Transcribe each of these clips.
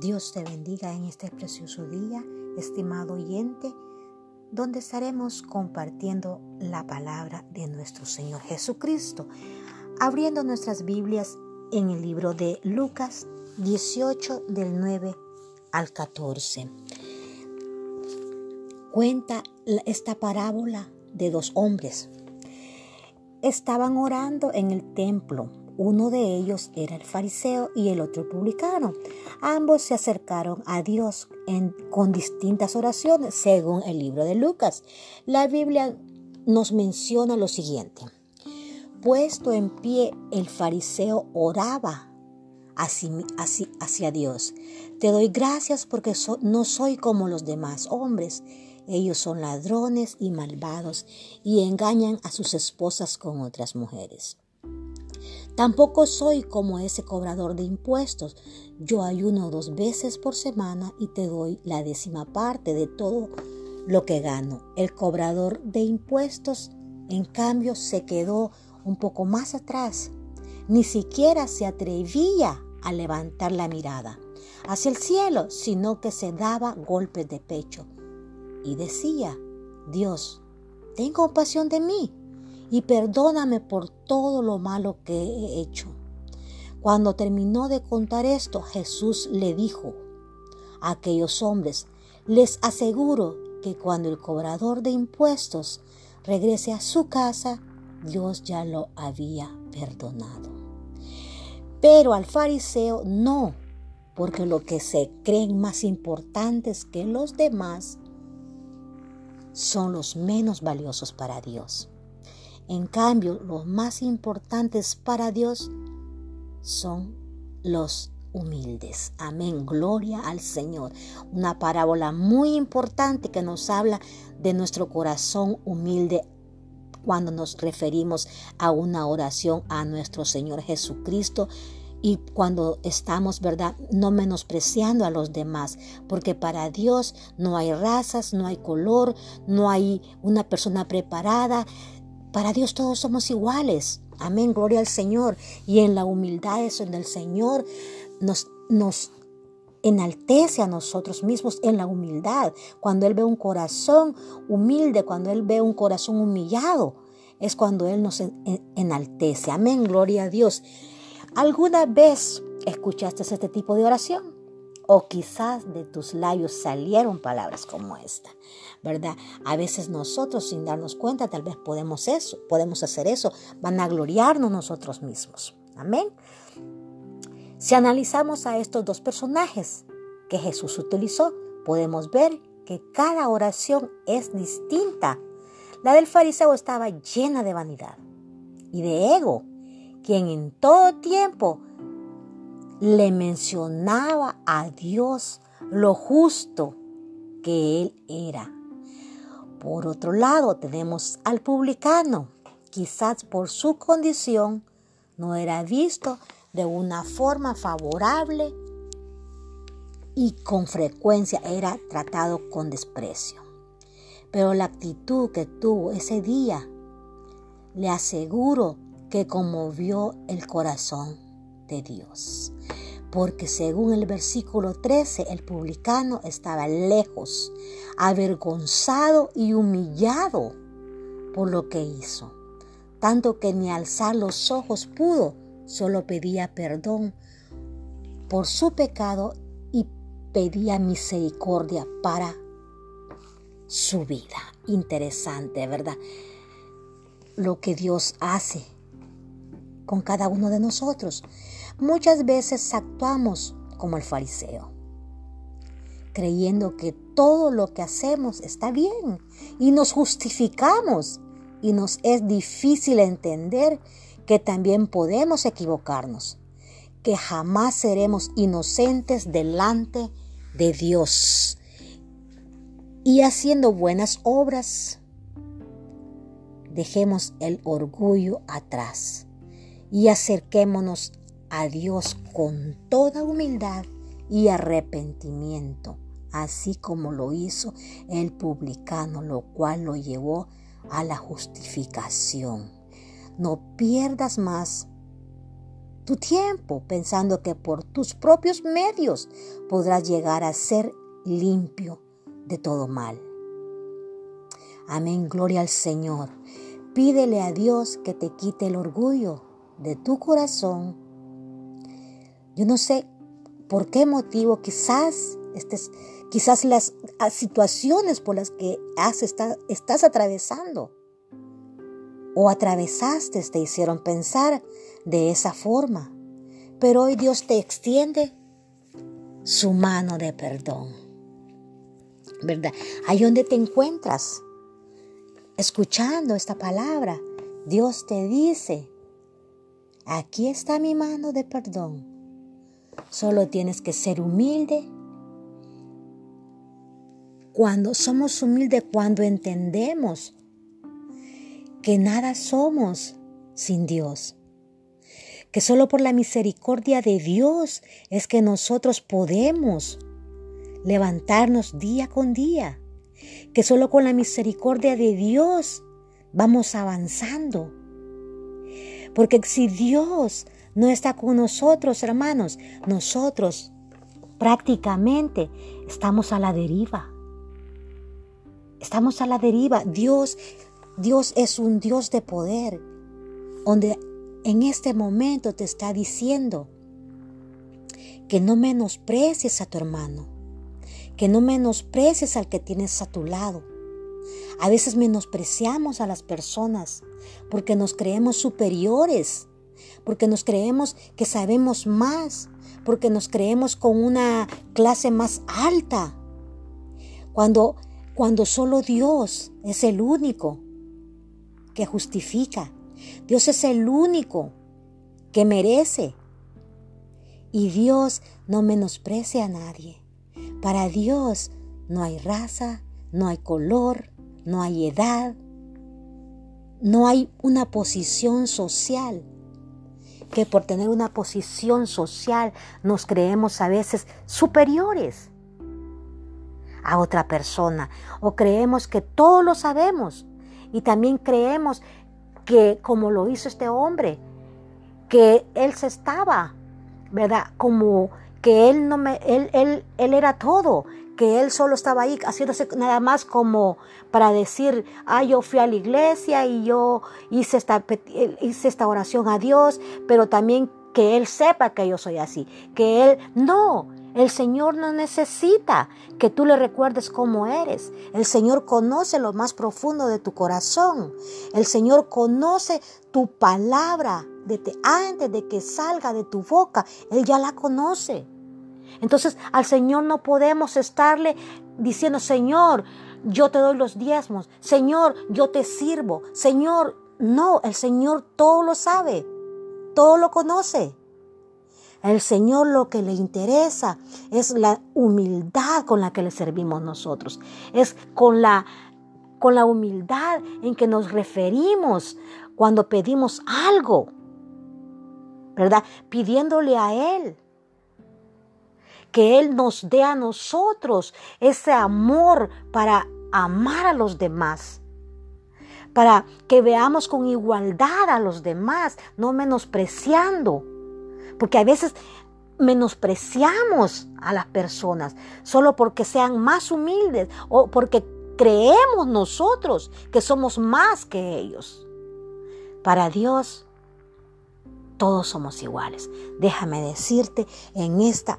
Dios te bendiga en este precioso día, estimado oyente, donde estaremos compartiendo la palabra de nuestro Señor Jesucristo, abriendo nuestras Biblias en el libro de Lucas 18 del 9 al 14. Cuenta esta parábola de dos hombres. Estaban orando en el templo uno de ellos era el fariseo y el otro el publicano. Ambos se acercaron a Dios con distintas oraciones, según el libro de Lucas. La Biblia nos menciona lo siguiente. Puesto en pie, el fariseo oraba hacia Dios. Te doy gracias porque no soy como los demás hombres. Ellos son ladrones y malvados y engañan a sus esposas con otras mujeres. Tampoco soy como ese cobrador de impuestos. Yo ayuno dos veces por semana y te doy la décima parte de todo lo que gano. El cobrador de impuestos, en cambio, se quedó un poco más atrás. Ni siquiera se atrevía a levantar la mirada hacia el cielo, sino que se daba golpes de pecho y decía, Dios, ten compasión de mí, y perdóname por todo lo malo que he hecho. Cuando terminó de contar esto, Jesús le dijo a aquellos hombres, les aseguro que cuando el cobrador de impuestos regrese a su casa, Dios ya lo había perdonado. Pero al fariseo no, porque lo que se creen más importantes que los demás son los menos valiosos para Dios. En cambio, los más importantes para Dios son los humildes. Amén. Gloria al Señor. Una parábola muy importante que nos habla de nuestro corazón humilde cuando nos referimos a una oración a nuestro Señor Jesucristo y cuando estamos, ¿verdad? No menospreciando a los demás, porque para Dios no hay razas, no hay color, no hay una persona preparada, para Dios todos somos iguales. Amén, gloria al Señor. Y en la humildad es donde el Señor nos, nos enaltece a nosotros mismos en la humildad. Cuando Él ve un corazón humilde, cuando Él ve un corazón humillado, es cuando Él nos enaltece. Amén, gloria a Dios. ¿Alguna vez escuchaste este tipo de oración? O quizás de tus labios salieron palabras como esta, ¿verdad? A veces nosotros sin darnos cuenta tal vez podemos eso, podemos hacer eso, van a gloriarnos nosotros mismos. Amén. Si analizamos a estos dos personajes que Jesús utilizó, podemos ver que cada oración es distinta. La del fariseo estaba llena de vanidad y de ego, quien en todo tiempo le mencionaba a Dios lo justo que él era. Por otro lado, tenemos al publicano, quizás por su condición no era visto de una forma favorable y con frecuencia era tratado con desprecio. Pero la actitud que tuvo ese día le aseguro que conmovió el corazón de Dios. Porque según el versículo 13, el publicano estaba lejos, avergonzado y humillado por lo que hizo. Tanto que ni alzar los ojos pudo, solo pedía perdón por su pecado y pedía misericordia para su vida. Interesante, ¿verdad? Lo que Dios hace con cada uno de nosotros. Muchas veces actuamos como el fariseo, creyendo que todo lo que hacemos está bien y nos justificamos y nos es difícil entender que también podemos equivocarnos, que jamás seremos inocentes delante de Dios. Y haciendo buenas obras, dejemos el orgullo atrás y acerquémonos a Dios con toda humildad y arrepentimiento, así como lo hizo el publicano, lo cual lo llevó a la justificación. No pierdas más tu tiempo pensando que por tus propios medios podrás llegar a ser limpio de todo mal. Amén, gloria al Señor. Pídele a Dios que te quite el orgullo de tu corazón. Yo no sé por qué motivo, quizás, estés, quizás las situaciones por las que has, estás atravesando o atravesaste te hicieron pensar de esa forma. Pero hoy Dios te extiende su mano de perdón. ¿Verdad? Ahí donde te encuentras, escuchando esta palabra, Dios te dice, aquí está mi mano de perdón. Solo tienes que ser humilde. Cuando somos humildes, cuando entendemos que nada somos sin Dios, que solo por la misericordia de Dios es que nosotros podemos levantarnos día con día, que solo con la misericordia de Dios vamos avanzando. Porque si Dios no está con nosotros, hermanos, nosotros prácticamente estamos a la deriva. Estamos a la deriva. Dios, Dios es un Dios de poder, donde en este momento te está diciendo que no menosprecies a tu hermano, que no menosprecies al que tienes a tu lado. A veces menospreciamos a las personas porque nos creemos superiores, porque nos creemos que sabemos más, porque nos creemos con una clase más alta. Cuando, cuando solo Dios es el único que justifica, Dios es el único que merece. Y Dios no menosprecia a nadie. Para Dios no hay raza, no hay color, no hay edad, no hay una posición social. Que por tener una posición social nos creemos a veces superiores a otra persona o creemos que todo lo sabemos y también creemos que como lo hizo este hombre, que él se estaba, ¿verdad? Como que él no me, él, él, él era todo, que él solo estaba ahí haciéndose nada más como para decir, ah, yo fui a la iglesia y yo hice esta, hice esta oración a Dios, pero también que él sepa que yo soy así, que él, no, el Señor no necesita que tú le recuerdes cómo eres. El Señor conoce lo más profundo de tu corazón. El Señor conoce tu palabra desde antes de que salga de tu boca. Él ya la conoce. Entonces al Señor no podemos estarle diciendo, Señor, yo te doy los diezmos. Señor, yo te sirvo. Señor, no, el Señor todo lo sabe. Todo lo conoce. El Señor lo que le interesa es la humildad con la que le servimos nosotros. Es con la, con la humildad en que nos referimos cuando pedimos algo. ¿Verdad? Pidiéndole a Él que Él nos dé a nosotros ese amor para amar a los demás, para que veamos con igualdad a los demás, no menospreciando porque a veces menospreciamos a las personas solo porque sean más humildes o porque creemos nosotros que somos más que ellos. Para Dios, todos somos iguales. Déjame decirte en esta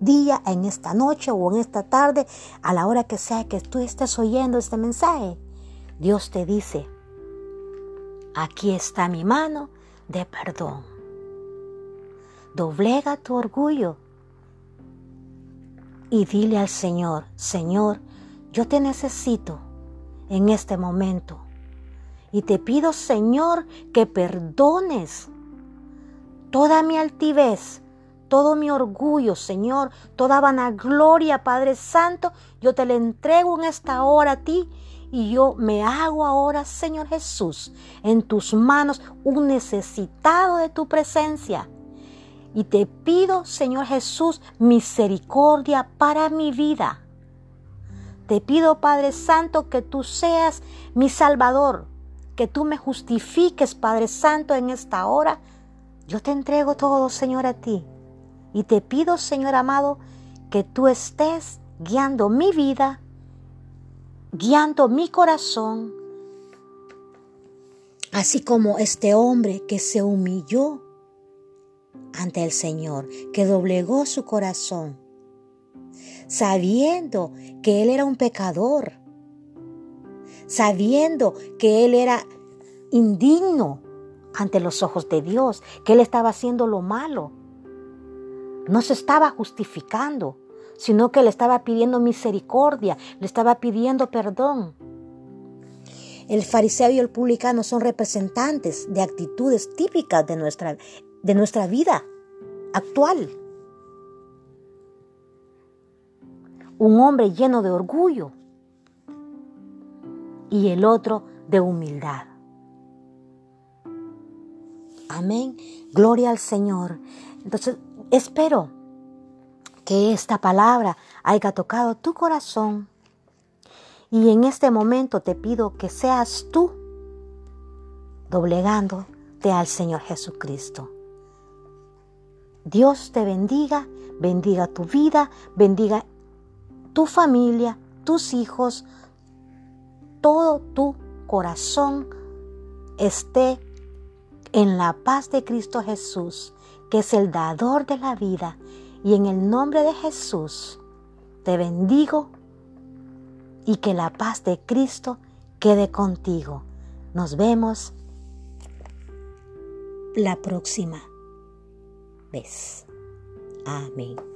día, en esta noche o en esta tarde, a la hora que sea que tú estés oyendo este mensaje, Dios te dice, aquí está mi mano de perdón. Doblega tu orgullo y dile al Señor, Señor, yo te necesito en este momento. Y te pido, Señor, que perdones toda mi altivez, todo mi orgullo, Señor, toda vanagloria, Padre Santo, yo te la entrego en esta hora a ti y yo me hago ahora, Señor Jesús, en tus manos un necesitado de tu presencia. Y te pido, Señor Jesús, misericordia para mi vida. Te pido, Padre Santo, que tú seas mi Salvador, que tú me justifiques, Padre Santo, en esta hora. Yo te entrego todo, Señor, a ti. Y te pido, Señor amado, que tú estés guiando mi vida, guiando mi corazón, así como este hombre que se humilló ante el Señor, que doblegó su corazón, sabiendo que él era un pecador, sabiendo que él era indigno ante los ojos de Dios, que él estaba haciendo lo malo. No se estaba justificando, sino que le estaba pidiendo misericordia, le estaba pidiendo perdón. El fariseo y el publicano son representantes de actitudes típicas de nuestra, de nuestra vida actual. Un hombre lleno de orgullo y el otro de humildad. Amén. Gloria al Señor. Entonces, espero que esta palabra haya tocado tu corazón. Y en este momento te pido que seas tú doblegándote al Señor Jesucristo. Dios te bendiga, bendiga tu vida, bendiga tu familia, tus hijos, todo tu corazón esté en la paz de Cristo Jesús, que es el dador de la vida. Y en el nombre de Jesús te bendigo y que la paz de Cristo quede contigo. Nos vemos la próxima vez. Amén.